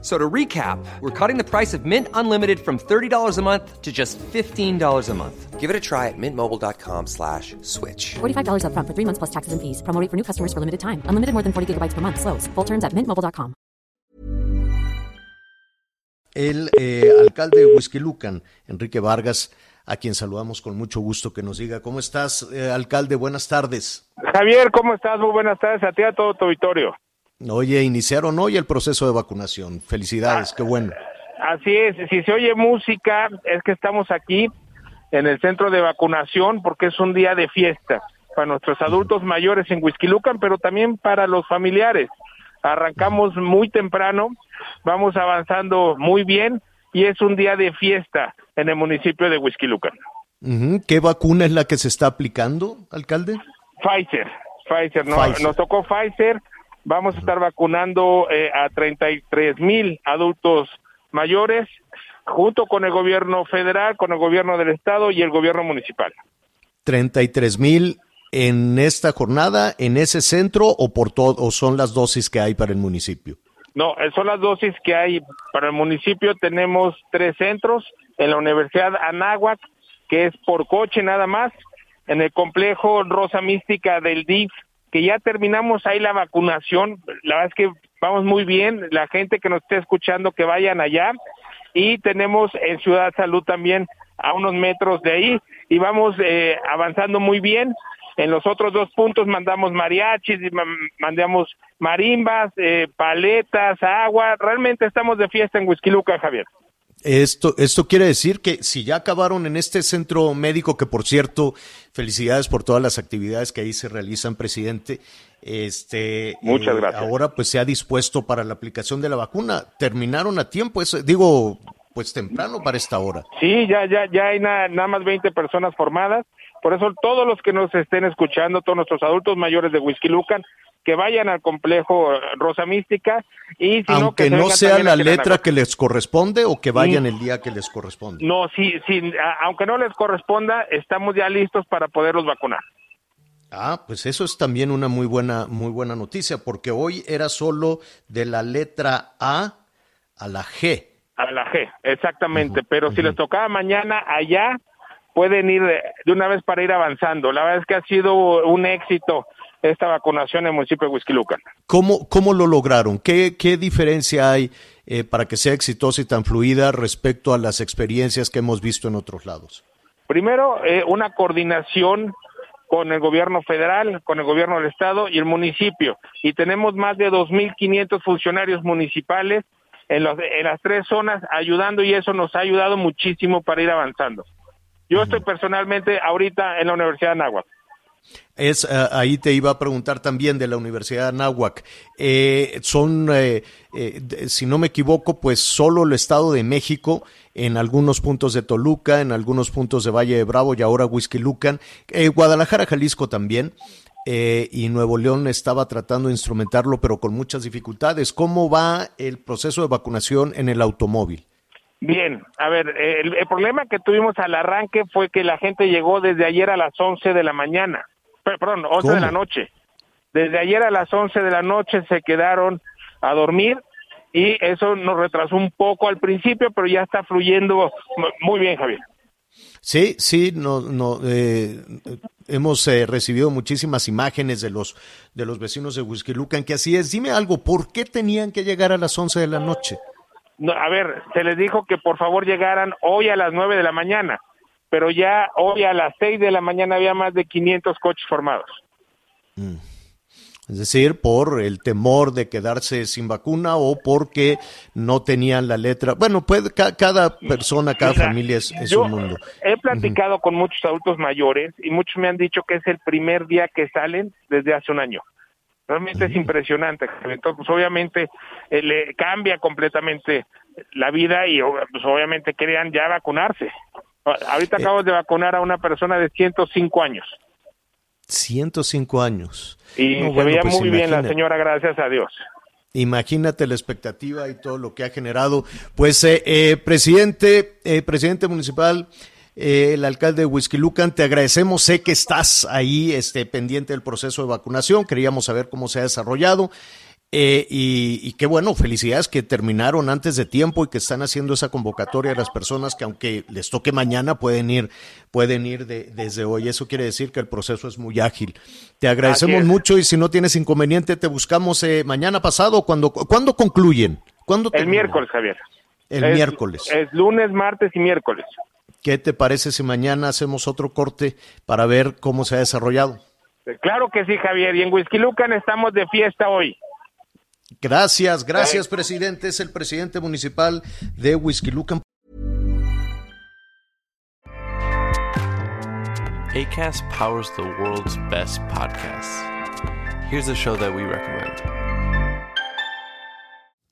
So to recap, we're cutting the price of Mint Unlimited from $30 a month to just $15 a month. Give it a try at mintmobile.com slash switch. $45 upfront for three months plus taxes and fees. Promo rate for new customers for limited time. Unlimited more than 40 gigabytes per month. Slows. Full terms at mintmobile.com. El eh, alcalde de Whisky Lucan, Enrique Vargas, a quien saludamos con mucho gusto que nos diga, ¿cómo estás, eh, alcalde? Buenas tardes. Javier, ¿cómo estás? Muy buenas tardes a ti a todo tu auditorio. Oye, iniciaron hoy el proceso de vacunación. Felicidades, qué bueno. Así es, si se oye música, es que estamos aquí en el centro de vacunación porque es un día de fiesta para nuestros adultos mayores en Huizquilucan, pero también para los familiares. Arrancamos muy temprano, vamos avanzando muy bien y es un día de fiesta en el municipio de Huizquilucan. ¿Qué vacuna es la que se está aplicando, alcalde? Pfizer, Pfizer, no, Pfizer. nos tocó Pfizer, vamos a estar vacunando eh, a 33 mil adultos mayores, junto con el gobierno federal, con el gobierno del estado y el gobierno municipal. 33 mil en esta jornada, en ese centro o por todo, o son las dosis que hay para el municipio. No, eh, son las dosis que hay para el municipio. Tenemos tres centros en la Universidad Anáhuac, que es por coche nada más, en el complejo Rosa Mística del DIF, que ya terminamos ahí la vacunación. La verdad es que vamos muy bien. La gente que nos esté escuchando, que vayan allá. Y tenemos en Ciudad Salud también a unos metros de ahí y vamos eh, avanzando muy bien. En los otros dos puntos mandamos mariachis, mandamos marimbas, eh, paletas, agua. Realmente estamos de fiesta en Huizquiluca, Javier. Esto, esto quiere decir que si ya acabaron en este centro médico, que por cierto, felicidades por todas las actividades que ahí se realizan, presidente. Este, Muchas gracias. Ahora pues se ha dispuesto para la aplicación de la vacuna. Terminaron a tiempo, eso, digo, pues temprano para esta hora. Sí, ya, ya, ya hay na- nada más 20 personas formadas. Por eso todos los que nos estén escuchando, todos nuestros adultos mayores de Huizquilucan, que vayan al complejo Rosa Mística y si no, Aunque que se no sea la letra que les corresponde o que vayan Mm. el día que les corresponde. No, sí, sí, aunque no les corresponda, estamos ya listos para poderlos vacunar. Ah, pues eso es también una muy buena, muy buena noticia, porque hoy era solo de la letra A a la G. A la G, exactamente. Pero si les tocaba mañana allá, pueden ir de una vez para ir avanzando. La verdad es que ha sido un éxito esta vacunación en el municipio de Huizquilucan. ¿Cómo, cómo lo lograron? ¿Qué, qué diferencia hay eh, para que sea exitosa y tan fluida respecto a las experiencias que hemos visto en otros lados? Primero, eh, una coordinación con el gobierno federal, con el gobierno del estado y el municipio. Y tenemos más de 2.500 funcionarios municipales en, los- en las tres zonas ayudando y eso nos ha ayudado muchísimo para ir avanzando. Yo estoy personalmente ahorita en la Universidad de Anáhuac. Es, eh, ahí te iba a preguntar también de la Universidad de Anáhuac. Eh, son, eh, eh, si no me equivoco, pues solo el Estado de México, en algunos puntos de Toluca, en algunos puntos de Valle de Bravo y ahora Huizquilucan, eh, Guadalajara, Jalisco también, y Nuevo León estaba tratando de instrumentarlo, pero con muchas dificultades. ¿Cómo va el proceso de vacunación en el automóvil? Bien, a ver, el, el problema que tuvimos al arranque fue que la gente llegó desde ayer a las 11 de la mañana, Pe- perdón, 11 de la noche. Desde ayer a las 11 de la noche se quedaron a dormir y eso nos retrasó un poco al principio, pero ya está fluyendo mu- muy bien, Javier. Sí, sí, no, no, eh, hemos eh, recibido muchísimas imágenes de los, de los vecinos de Huizquilucan, que así es. Dime algo, ¿por qué tenían que llegar a las 11 de la noche? No, a ver, se les dijo que por favor llegaran hoy a las 9 de la mañana, pero ya hoy a las 6 de la mañana había más de 500 coches formados. Es decir, por el temor de quedarse sin vacuna o porque no tenían la letra. Bueno, puede, ca- cada persona, cada Mira, familia es, es yo un mundo. He platicado con muchos adultos mayores y muchos me han dicho que es el primer día que salen desde hace un año. Realmente es impresionante. Entonces, pues, obviamente, eh, le cambia completamente la vida y pues, obviamente querían ya vacunarse. Ahorita Eh. acabo de vacunar a una persona de 105 años 105 años. y No, se bueno, veía pues muy bien la señora, gracias a Dios. Imagínate la expectativa y todo lo que ha generado. Pues, eh, eh, presidente, eh, presidente municipal, eh, el alcalde de Huizquilucan, te agradecemos. Sé que estás ahí este, pendiente del proceso de vacunación. Queríamos saber cómo se ha desarrollado. Eh, y, y, qué bueno, felicidades que terminaron antes de tiempo y que están haciendo esa convocatoria a las personas que aunque les toque mañana pueden ir, pueden ir de, desde hoy. Eso quiere decir que el proceso es muy ágil. Te agradecemos mucho y si no tienes inconveniente te buscamos eh, mañana pasado. cuando ¿Cuándo concluyen? ¿Cuándo el miércoles, Javier. El es, miércoles. Es lunes, martes y miércoles. ¿Qué te parece si mañana hacemos otro corte para ver cómo se ha desarrollado? Claro que sí, Javier. Y en Huizquilucan estamos de fiesta hoy. Gracias, gracias, presidente. Es el presidente municipal de Huizquilucan. ACAST powers the world's best podcasts. Here's a show that we recommend.